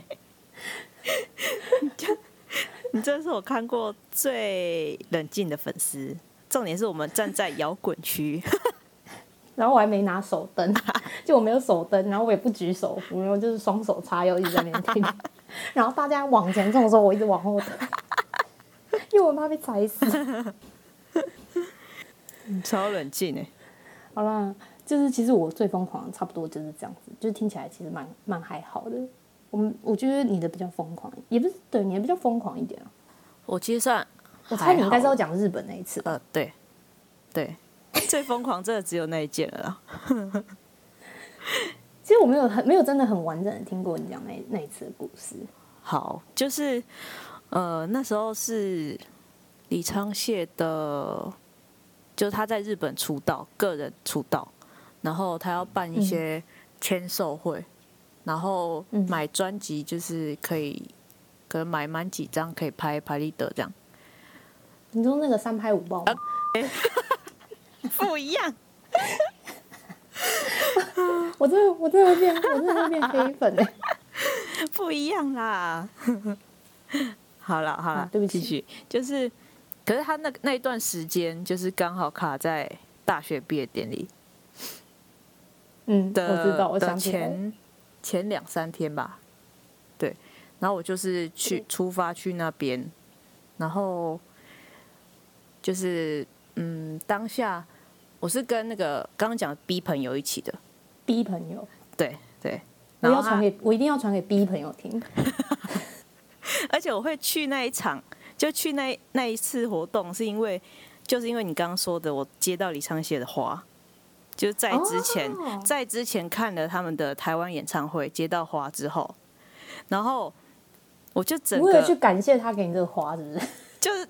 你这是我看过最冷静的粉丝。重点是我们站在摇滚区，然后我还没拿手灯，就我没有手灯，然后我也不举手扶，然后就是双手叉腰一直在那边听。然后大家往前冲的时候，我一直往后退，因为我怕被踩死。超冷静哎，好啦，就是其实我最疯狂，差不多就是这样子，就是听起来其实蛮蛮还好的。我们我觉得你的比较疯狂，也不是对你的比较疯狂一点啊。我其实算我猜你应该是要讲日本那一次吧？呃，对，对，最疯狂真的只有那一件了。其实我没有很没有真的很完整的听过你讲那那一次的故事。好，就是呃那时候是李昌燮的，就是他在日本出道，个人出道，然后他要办一些签售会，然后嗯买专辑就是可以，可能买满几张可以拍拍立得这样，你说那个三拍五爆吗？不一样。我真的我真的会变，我真的会变黑粉哎、不一样啦。好了好了、啊对不起继续就是，可是他那那一段时间就是刚好卡在大学毕业典礼嗯，的我知道，我的想。前前两三天吧，对，然后我就是去出发去那边，然后就是嗯，当下我是跟那个刚刚讲的 B 朋友一起的，B 朋友，对对，我然后传给我一定要传给 B 朋友听。而且我会去那一场，就去那那一次活动，是因为就是因为你刚刚说的，我接到李昌燮的花，就是在之前，哦在之前看了他们的台湾演唱会，接到花之后，然后我就整为了去感谢他给你这个花，是不是？就是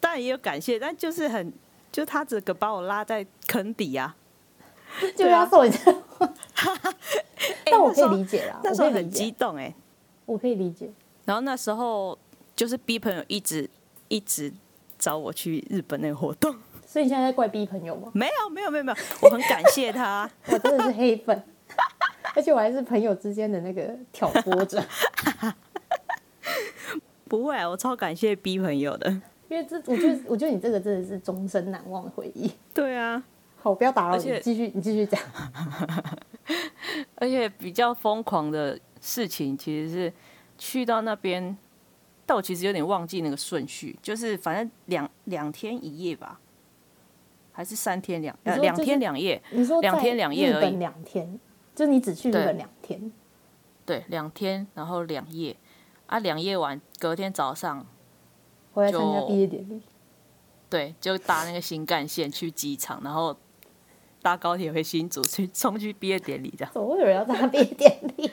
当然也有感谢，但就是很，就他整个把我拉在坑底啊，就是要送你这个花。但我可以理解啦，那时候很激动哎、我可以理解。然后那时候就是 B 朋友一直一直找我去日本那个活动。所以你现在在怪 B 朋友吗？没有没有没有没有，我很感谢他。我真的是黑粉，而且我还是朋友之间的那个挑拨者。不会啊，我超感谢 B 朋友的。因为这，我觉得，我觉得你这个真的是终身难忘的回忆。对啊，好，不要打扰你，继续，你继续讲。而且比较疯狂的事情其实是去到那边，但我其实有点忘记那个顺序，就是反正两两天一夜吧，还是三天两呃两天两夜？你说两天两夜而已两天，就你只去日对本两天，对，两天，然后两夜啊，两夜完，隔天早上回来参加就毕业典礼。对，就搭那个新干线去机场，然后搭高铁回新竹去冲去毕业典礼这样。怎么会有人要参加毕业典礼？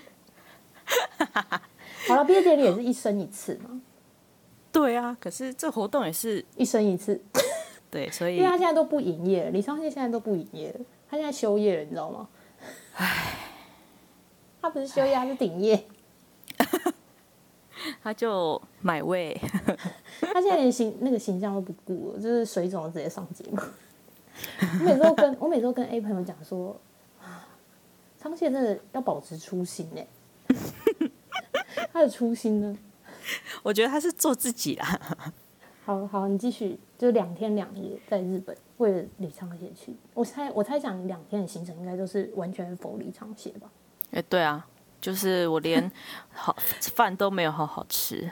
好了，毕业典礼也是一生一次嘛，对啊，可是这活动也是一生一次，对，所以因为他现在都不营业了，李昌燮现在都不营业了，他现在休业了，你知道吗？唉，他不是休业，他是顶业，他就买位，他现在连形那个形象都不顾了，就是水肿直接上节目。我每次都跟 我每次都跟 A 朋友讲说，啊，昌燮真的要保持初心哎、他的初心呢？我觉得他是做自己啦。好好，你继续，就两天两夜在日本，为了李昌燮去。我猜我猜想两天的行程应该都是完全否李昌燮吧？哎、对啊，就是我连好 饭都没有好好吃，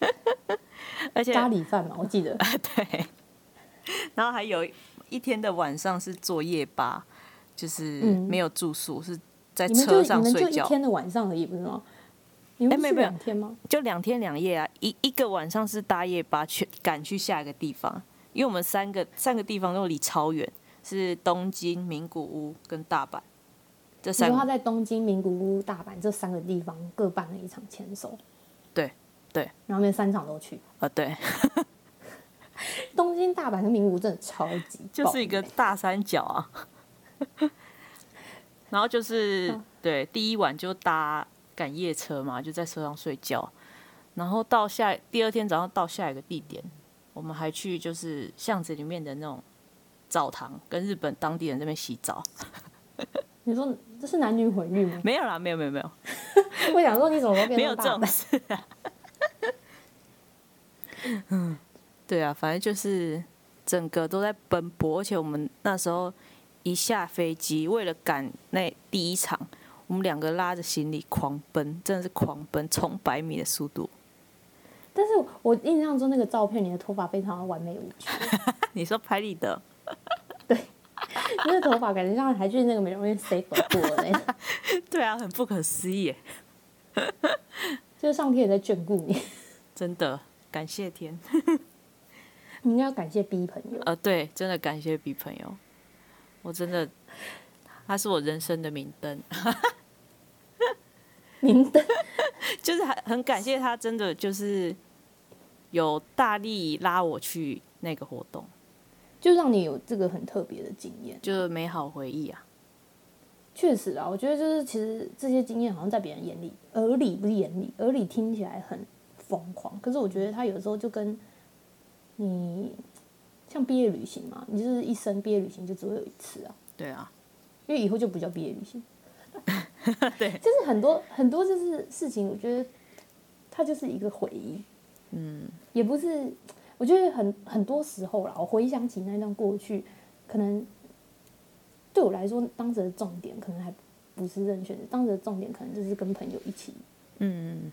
而且咖喱饭嘛，我记得。对，然后还有一天的晚上是坐夜吧，就是嗯没有住宿，是在车你们就一上睡觉，天的晚上而已，不是吗？你们是哎没有没有。两天吗？就两天两夜啊，一一个晚上是搭夜巴去赶去下一个地方，因为我们三个三个地方都离超远，是东京、名古屋跟大阪。这三个，在东京、名古屋、大阪这三个地方各办了一场签售，对对，然后那三场都去。呃对，东京、大阪跟名古屋真的超级就是一个大三角啊。然后就是嗯。对，第一晚就搭赶夜车嘛，就在车上睡觉，然后到下第二天早上到下一个地点，我们还去就是巷子里面的那种澡堂，跟日本当地人这边洗澡。你说这是男女混浴吗？没有啦，没有没有没有，我想说你怎么没有这种？事啊。嗯，对啊，反正就是整个都在奔波，而且我们那时候一下飞机，为了赶那第一场，我们两个拉着行李狂奔，真的是狂奔，冲百米的速度。但是我印象中那个照片，你的头发非常的完美无缺，你说拍立得，那个头发感觉像还去那个美容院塞粉过的那种，对啊，很不可思议耶，就是上天也在眷顾你。真的感谢天。你应该要感谢 B 朋友。呃，对，真的感谢 B 朋友，我真的，他是我人生的明灯，明灯，就是很很感谢他，真的就是有大力拉我去那个活动，就让你有这个很特别的经验。就是美好回忆啊。确实啊，我觉得就是其实这些经验好像在别人眼里、耳里不是眼里，耳里听起来很疯狂，可是我觉得他有时候就跟你像毕业旅行嘛，你就是一生毕业旅行就只会有一次啊，对啊，因为以后就不叫毕业旅行。对，就是很多很多就是事情，我觉得它就是一个回忆，嗯，也不是，我觉得很很多时候啦，我回想起那段过去，可能对我来说，当时的重点可能还不是认选的，当时的重点可能就是跟朋友一起嗯。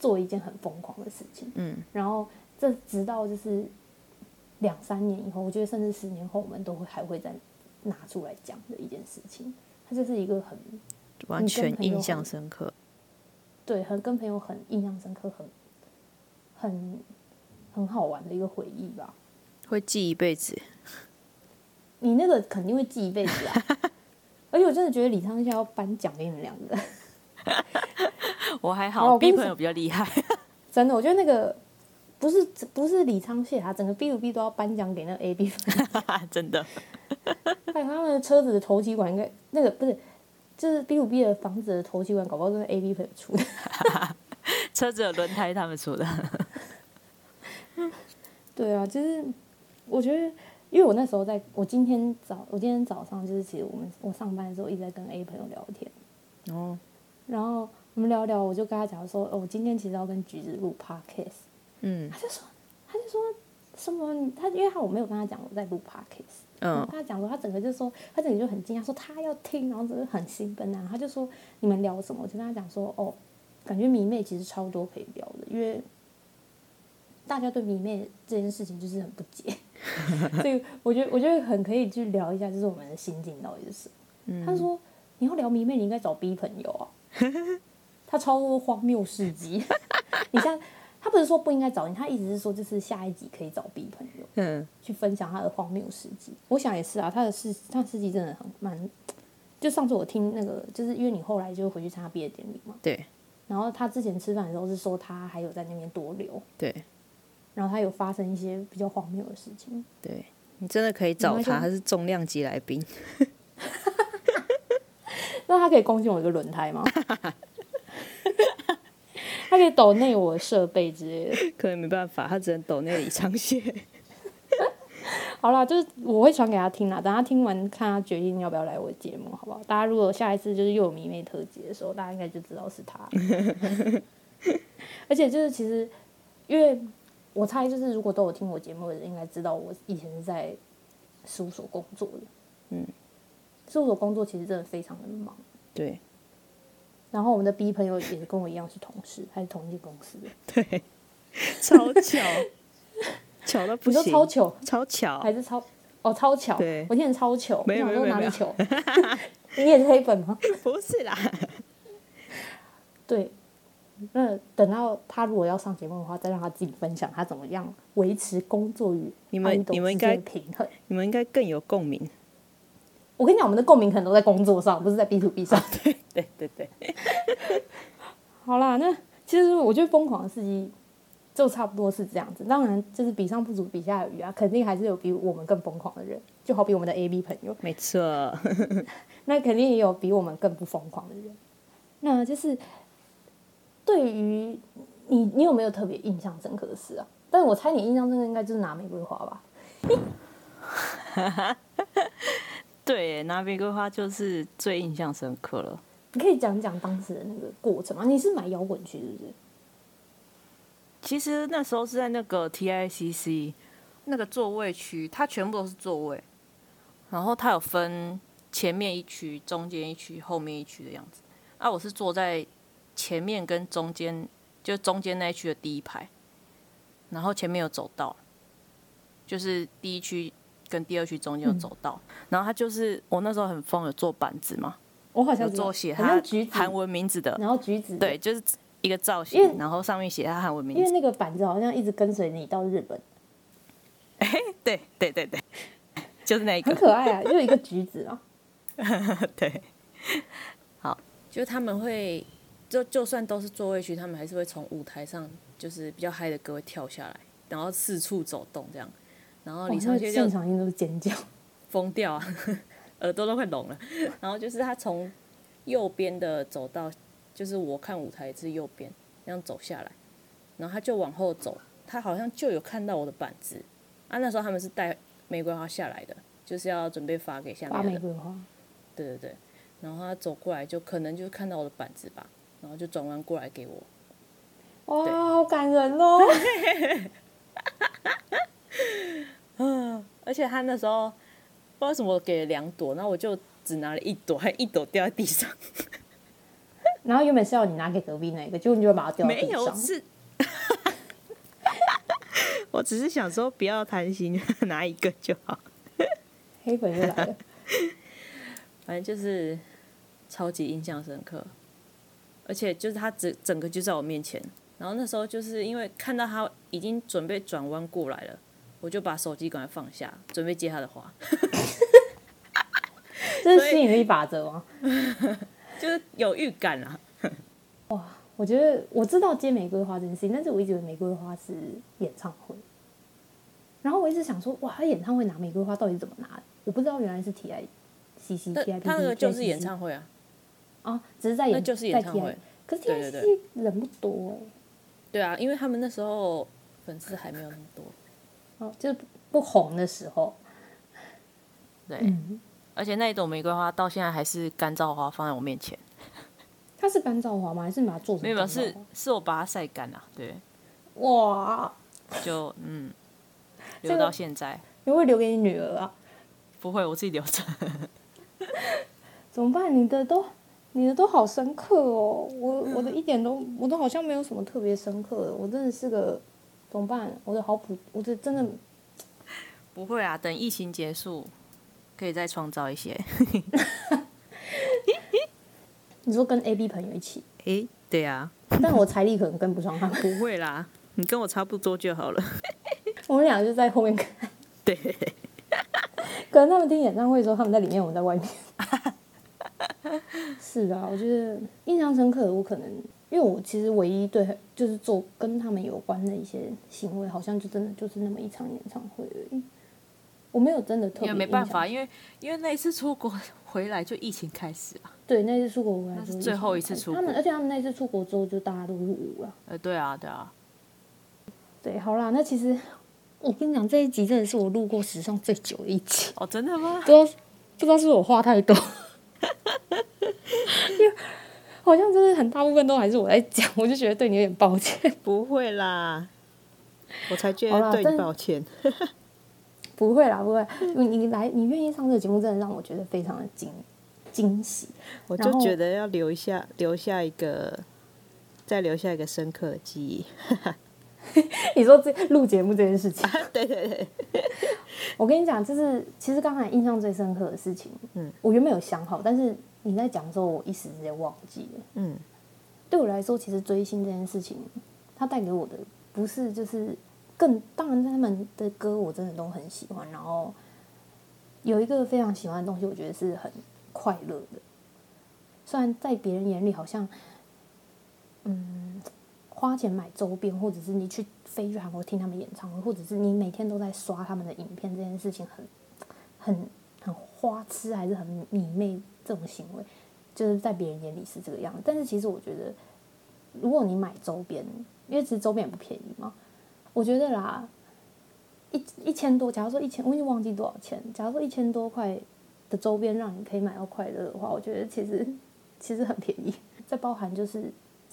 做一件很疯狂的事情，嗯，然后这直到就是两三年以后，我觉得甚至十年后，我们都会还会再拿出来讲的一件事情，它就是一个很完全印象深刻。对，很跟朋友很印象深刻，很很很好玩的一个回忆吧。会记一辈子。你那个肯定会记一辈子啊！而且我真的觉得李昌孝要颁奖给你们两个，我还好，B 朋友比较厉害。真的，我觉得那个不是不是李昌谢啊，整个 B 五 B 都要颁奖给那个 A B 粉。真的，还有他们的车子的头气管应该那个不是，就是 B 五 B 的房子的头气管，搞不好都是 A B 朋友出的。车子的轮胎他们出的。对啊，就是我觉得，因为我那时候在，我今天早，我今天早上就是其实我们我上班的时候一直在跟 A 朋友聊天，哦，然后我们聊聊，我就跟他讲说，哦，我今天其实要跟橘子录 podcast，嗯他就说，他就说什么，他因为他我没有跟他讲我在录 podcast，嗯跟他讲说，他整个就说，他整个就很惊讶，说他要听，然后整个很兴奋啊，他就说你们聊什么？我就跟他讲说，哦，感觉迷妹其实超多可以聊的，因为大家对迷妹这件事情就是很不解，所以我觉得我觉得很可以去聊一下，就是我们的心境到底是什么。他说你要聊迷妹，你应该找 B 朋友啊，他超多荒谬事迹。你像他不是说不应该找你，他意思是说就是下一集可以找 B 朋友。嗯，去分享他的荒谬事迹。我想也是啊，他的事他事迹真的很蛮。就上次我听那个，就是因为你后来就回去参加毕业典礼嘛，对然后他之前吃饭的时候是说他还有在那边多留，对然后他有发生一些比较荒谬的事情。对，你真的可以找他，他是重量级来宾。那他可以贡献我一个轮胎吗？他可以抖内我的设备之类的。可能没办法，他只能抖那里长线。好啦，就是我会传给他听啦，等他听完看他决定要不要来我的节目，好不好？大家如果下一次就是又有迷妹特辑的时候，大家应该就知道是他。而且就是其实，因为我猜就是如果都有听我节目的人，应该知道我以前是在事务所工作的。嗯，事务所工作其实真的非常的忙。对然后我们的 B 朋友也是跟我一样是同事，还是同一间公司的。对，超巧，巧到不你说行，超巧超巧还是超哦超巧？对我听成超巧，没有没有没有哪里糗？你也是黑粉吗？不是啦。对，那等到他如果要上节目的话，再让他自己分享他怎么样维持工作与你们你们应该平衡。你们应该更有共鸣。我跟你讲，我们的共鸣可能都在工作上，不是在 B to B 上。对对对对，好啦，那其实我觉得疯狂的事迹就差不多是这样子。当然，就是比上不足，比下有余啊，肯定还是有比我们更疯狂的人，就好比我们的 A B 朋友，没错。那肯定也有比我们更不疯狂的人。那就是对于你，你有没有特别印象深刻的事啊？但是我猜你印象深刻应该就是拿玫瑰花吧。对耶，拿玫瑰花就是最印象深刻了。你可以讲讲当时的那个过程吗？你是买摇滚区是不是？其实那时候是在那个 TICC 那个座位区，它全部都是座位，然后它有分前面一区、中间一区、后面一区的样子。啊，我是坐在前面跟中间，就中间那一区的第一排，然后前面有走道，就是第一区跟第二区中间有走道，然后他就是我那时候很疯，有做板子嘛，我好像知道做写好它像橘子，韩文名字的，然后橘子，对，，就是一个造型，然后上面写他韩文名字因为。那个板子好像一直跟随你到日本。哎，对对对对，就是那一个，很可爱啊，就一个橘子啊。对，好，就他们会，就就算都是座位区，他们还是会从舞台上，就是比较嗨的歌会跳下来，然后四处走动这样，然后李长轩就现场音都是尖叫，疯掉啊，耳朵都快聋了。然后就是他从右边的走到，就是我看舞台是右边，这样走下来，然后他就往后走，他好像就有看到我的板子啊。那时候他们是带玫瑰花下来的，就是要准备发给下面的玫瑰花。对对对，然后他走过来，就可能就看到我的板子吧，然后就转弯过来给我。哇，好感人哦！嗯，而且他那时候不知道什么给了两朵，然后我就只拿了一朵，还一朵掉在地上。然后原本是要你拿给隔壁那个，结果你就把它掉没有是，我只是想说不要贪心，拿一个就好。黑粉又来了。反正就是超级印象深刻，而且就是他整整个就在我面前，然后那时候就是因为看到他已经准备转弯过来了，我就把手机赶快放下，准备接他的花。这是吸引力法则吗？就是有预感啊！哇，我觉得我知道接玫瑰花这件事情，但是我一直以为玫瑰花是演唱会，然后我一直想说，哇，他演唱会拿玫瑰花到底怎么拿？我不知道原来是 T I。C C T I P，他那个就是演唱会啊，啊，只是在演，就是演唱会。可是 T I C 人不多哎。对啊，因为他们那时候粉丝还没有那么多，哦，就是不红的时候。对，而且那一朵玫瑰花到现在还是干燥花放在我面前。它是干燥花吗？还是你把它做成？没有，是是我把它晒干了。对，哇，就嗯，留到现在。你会留给你女儿啊？不会，我自己留着。怎么办？你的都，你的都好深刻哦。我我的一点都，我都好像没有什么特别深刻的。我真的是个，怎么办？我的好普，我的真的 不会啊。等疫情结束，可以再创造一些。你说跟 A B 朋友一起？哎，对啊。但我财力可能跟不上他们。不会啦，你跟我差不多就好了。我们俩就在后面看。对。可能他们听演唱会的时候，他们在里面，我在外面。是啊，我觉得印象深刻的，我可能因为我其实唯一对就是做跟他们有关的一些行为，好像就真的就是那么一场演唱会而已。我没有真的特别。没办法，因为因为那一次出国 回来就疫情开始了。对，那次出国回来是最后一次出国。他们而且他们那次出国之后，就大家都入伍了。呃，对啊，对啊。对，好啦，那其实。我跟你讲，这一集真的是我录过史上最久的一集哦！真的吗？不知道不知道是不是我话太多，因 为好像真的很大部分都还是我在讲，我就觉得对你有点抱歉。不会啦，我才觉得对你抱歉。不会啦，不会。你你来，你愿意上这个节目，真的让我觉得非常的惊惊喜。我就觉得要留下，留下一个，再留下一个深刻的记忆。你说这录节目这件事情，对对对，我跟你讲，就是其实刚才印象最深刻的事情，嗯，我原本有想好，但是你在讲的时候，我一时之间忘记了。嗯，对我来说，其实追星这件事情，它带给我的不是就是更，当然他们的歌我真的都很喜欢，然后有一个非常喜欢的东西，我觉得是很快乐的，虽然在别人眼里好像，嗯。花钱买周边，或者是你去飞去韩国听他们演唱会，或者是你每天都在刷他们的影片，这件事情很、很、很花痴，还是很迷妹这种行为，就是在别人眼里是这个样子。但是其实我觉得，如果你买周边，因为其实周边也不便宜嘛，我觉得啦，一一千多，假如说一千，我已经忘记多少钱。假如说一千多块的周边让你可以买到快乐的话，我觉得其实其实很便宜。再包含就是。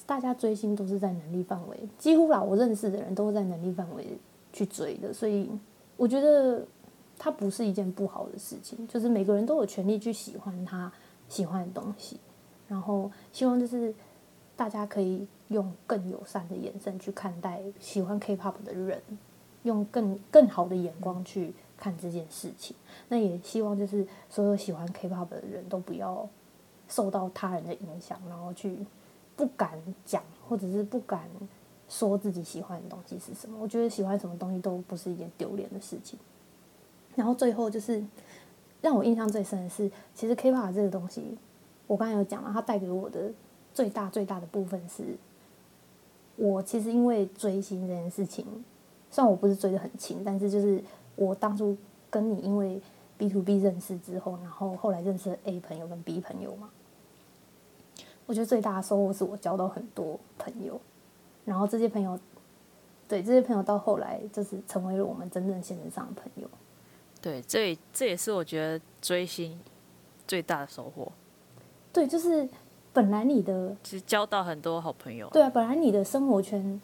大家追星都是在能力范围，几乎啦，我认识的人都是在能力范围去追的，所以我觉得它不是一件不好的事情，就是每个人都有权利去喜欢他喜欢的东西，然后希望就是大家可以用更友善的眼神去看待喜欢 K-pop 的人，用更更好的眼光去看这件事情。那也希望就是所有喜欢 K-pop 的人都不要受到他人的影响，然后去。不敢讲，或者是不敢说自己喜欢的东西是什么。我觉得喜欢什么东西都不是一件丢脸的事情。然后最后就是让我印象最深的是，其实 K-pop 这个东西，我刚才有讲了，它带给我的最大最大的部分是，我其实因为追星这件事情，虽然我不是追的很勤，但是就是我当初跟你因为 B to B 认识之后，然后后来认识了 A 朋友跟 B 朋友嘛，我觉得最大的收获是我交到很多朋友，然后这些朋友，对这些朋友到后来就是成为了我们真正现实上的朋友。对，这也这也是我觉得追星最大的收获，对，就是本来你的其实交到很多好朋友。对啊，本来你的生活圈、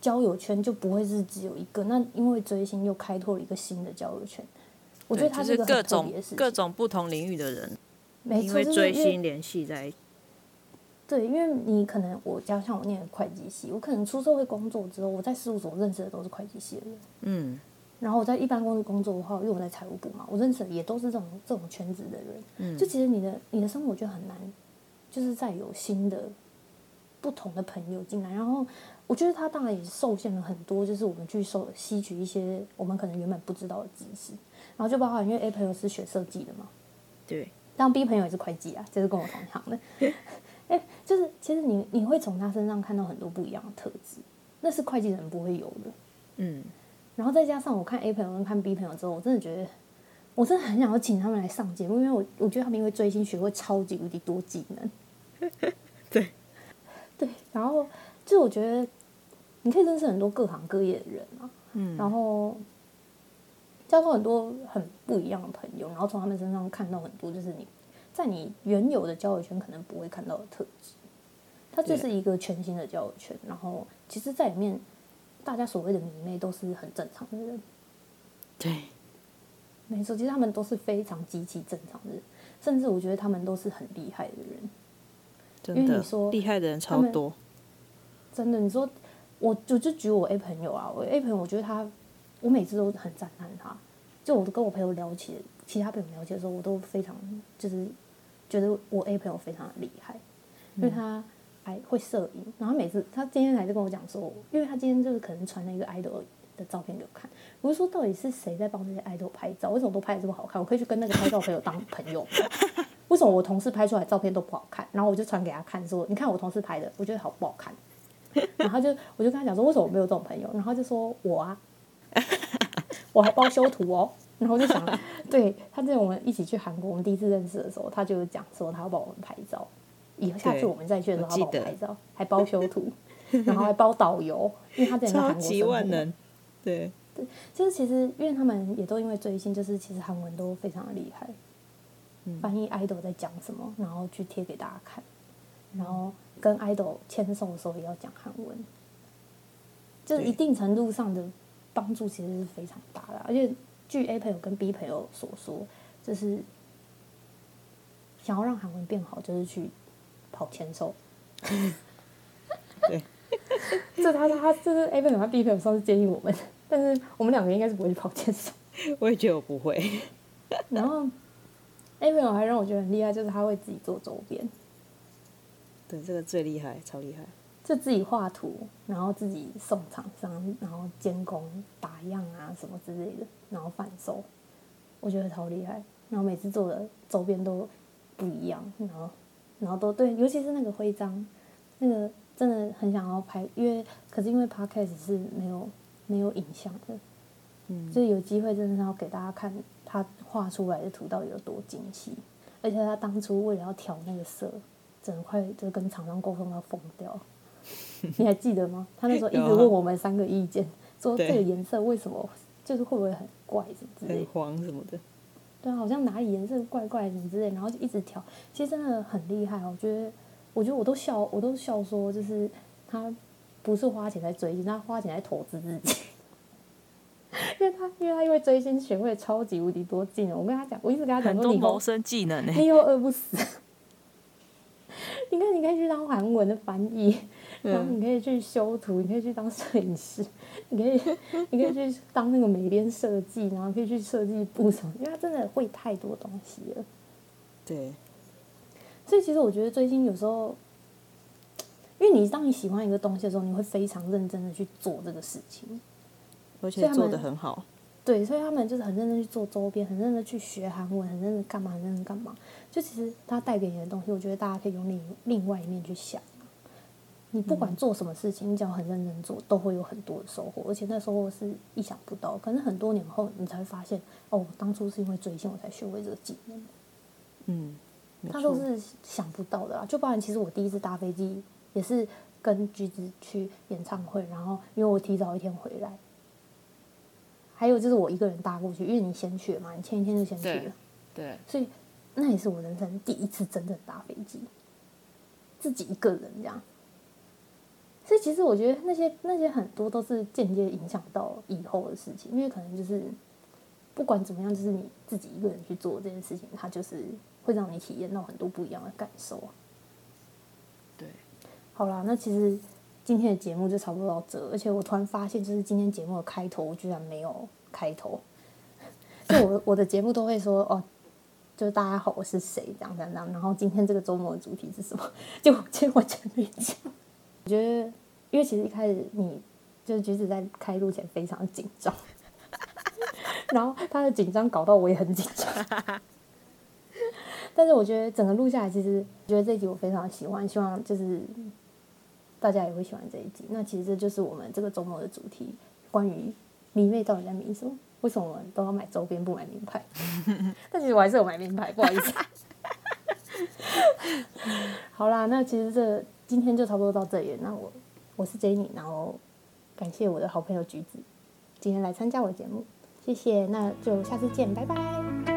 交友圈就不会是只有一个，那因为追星又开拓了一个新的交友圈。我觉得它是各种各种不同领域的人，没错，因为追星联系在一起。对，因为你可能我加上我念的会计系，我可能出社会工作之后，我在事务所认识的都是会计系的人。嗯，然后我在一般公司工作的话，因为我在财务部嘛，我认识的也都是这种这种圈子的人。嗯就其实你的你的生活就很难，就是在有新的不同的朋友进来。然后我觉得他当然也受限了很多，就是我们去收吸取一些我们可能原本不知道的知识。然后就包括因为 A 朋友是学设计的嘛，对，当 B 朋友也是会计啊，就是跟我同行的。哎，就是其实你你会从他身上看到很多不一样的特质，那是会计人不会有的。嗯，然后再加上我看 A 朋友跟看 B 朋友之后，我真的觉得，我真的很想要请他们来上节目，因为我我觉得他们因为追星学会超级无敌多技能。对，对，然后就我觉得你可以认识很多各行各业的人啊，嗯，然后交到很多很不一样的朋友，然后从他们身上看到很多就是你在你原有的交友圈可能不会看到的特质。它就是一个全新的交友圈，然后其实，在里面大家所谓的迷妹都是很正常的人，对，没错，其实他们都是非常极其正常的人，甚至我觉得他们都是很厉害的人。真的因为你说厉害的人超多。真的，你说我我就举我 A 朋友啊，我 A 朋友，我觉得他，我每次都很赞叹他。就我跟我朋友聊起，其他朋友聊起的时候，我都非常就是觉得我 A 朋友非常的厉害，因为他还会摄影。然后每次他今天还在跟我讲说，因为他今天就是可能传了一个 idol 的照片给我看，我就说到底是谁在帮这些 idol 拍照？为什么都拍的这么好看？我可以去跟那个拍照朋友当朋友。为什么我同事拍出来照片都不好看？然后我就传给他看说，你看我同事拍的，我觉得好不好看？然后就我就跟他讲说，为什么我没有这种朋友？然后就说我啊，我还包修图哦。然后就想，对他在我们一起去韩国，我们第一次认识的时候，他就讲说他要帮我们拍照，以后下次我们再去的时候，他帮我我记得。们拍照，还包修图，然后还包导游，因为他之前在超韩国生活嘛级万能，对，就是其实因为他们也都因为追星，就是其实韩文都非常的厉害，翻译 idol 在讲什么，然后去贴给大家看，然后跟 idol 签售的时候也要讲韩文，就是一定程度上的帮助其实是非常大的，而且据 A 朋友跟 B 朋友所说，就是想要让韩文变好，就是去跑签售。对，这他他这是 A 朋友他 B 朋友上次建议我们，但是我们两个应该是不会去跑签售。我也觉得我不会。然后 A 朋友还让我觉得很厉害，就是他会自己做周边，对，这个最厉害，超厉害。就自己画图，然后自己送厂商，然后监工、打样啊什么之类的，然后贩售，我觉得超厉害。然后每次做的周边都不一样，然后然后都对，尤其是那个徽章，那个真的很想要拍，因为可是因为 podcast 是没有没有影像的，嗯，所以有机会真的是要给大家看他画出来的图到底有多精细，而且他当初为了要调那个色，整块就跟厂商沟通到疯掉。你还记得吗？他那时候一直问我们三个意见，说这个颜色为什么就是会不会很怪什么之类很。黄什么的。对啊，好像哪里颜色怪怪什么之类，然后就一直调。其实真的很厉害，我觉得，我觉得我都笑，我都笑说，就是他不是花钱在追星，他花钱在投资自己。因为他，因为他因为追星学会超级无敌多技能。我跟他讲，我一直跟他讲很说，你谋生技能呢、欸你又饿不死。你看，你可以去当韩文的翻译，然后你可以去修图，你可以去当摄影师，你可以，你可以去当那个美编设计，然后可以去设计部什么，因为他真的会太多东西了。对，所以其实我觉得追星有时候，因因为你当你喜欢一个东西的时候，你会非常认真的去做这个事情。而且做的很好。对，所以他们就是很认真去做周边，很认真去学韩文，很认真干嘛，很认真干嘛。就其实他带给你的东西，我觉得大家可以用另另外一面去想。你不管做什么事情，你只要很认真做，都会有很多的收获，而且那收获是意想不到。可能很多年后，你才会发现，哦，当初是因为追星我才学会这个技能。嗯，他都是想不到的啦。就包含其实我第一次搭飞机也是跟橘子去演唱会，然后因为我提早一天回来，还有就是我一个人搭过去，因为你先去了嘛，你前一天就先去了，对，所以那也是我人生第一次真正搭飞机，自己一个人这样。所以其实我觉得那些那些很多都是间接影响到以后的事情，因为可能就是不管怎么样，就是你自己一个人去做这件事情，它就是会让你体验到很多不一样的感受。对，好啦，那其实今天的节目就差不多到这，而且我突然发现，就是今天节目的开头我居然没有开头，就我我的节目都会说哦，就是大家好，我是谁这样这样这样，然后今天这个周末的主题是什么？就结果全没讲。我觉得，因为其实一开始你就是橘子在开录前非常紧张，然后他的紧张搞到我也很紧张。但是我觉得整个录下来，其实觉得这一集我非常喜欢，希望就是大家也会喜欢这一集。那其实这就是我们这个周末的主题，关于迷妹到底在迷什么？为什么我们都要买周边不买名牌？但其实我还是有买名牌，不好意思。好啦，那其实这。今天就差不多到这里，那我我是 Jenny，然后感谢我的好朋友橘子今天来参加我的节目，谢谢，那就下次见，拜拜。